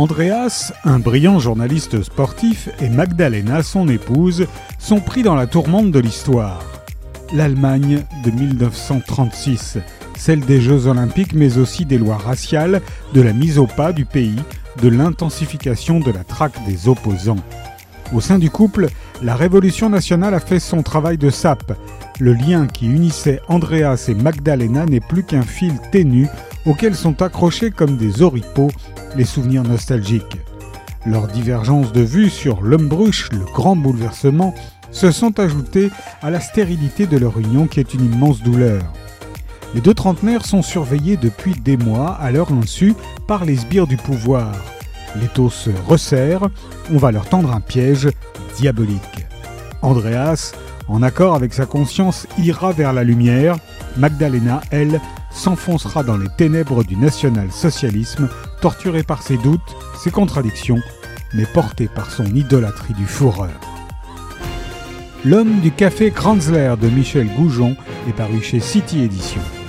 Andreas, un brillant journaliste sportif, et Magdalena, son épouse, sont pris dans la tourmente de l'histoire. L'Allemagne de 1936, celle des Jeux olympiques mais aussi des lois raciales, de la mise au pas du pays, de l'intensification de la traque des opposants. Au sein du couple, la Révolution nationale a fait son travail de sape. Le lien qui unissait Andreas et Magdalena n'est plus qu'un fil ténu auquel sont accrochés comme des oripeaux les souvenirs nostalgiques. Leurs divergences de vue sur l'Umbruch, le grand bouleversement, se sont ajoutées à la stérilité de leur union qui est une immense douleur. Les deux trentenaires sont surveillés depuis des mois à leur insu par les sbires du pouvoir. Les taux se resserrent, on va leur tendre un piège diabolique. Andreas, en accord avec sa conscience, ira vers la lumière. Magdalena, elle, s'enfoncera dans les ténèbres du national-socialisme, torturée par ses doutes, ses contradictions, mais portée par son idolâtrie du fourreur. L'homme du café Kranzler de Michel Goujon est paru chez City Éditions.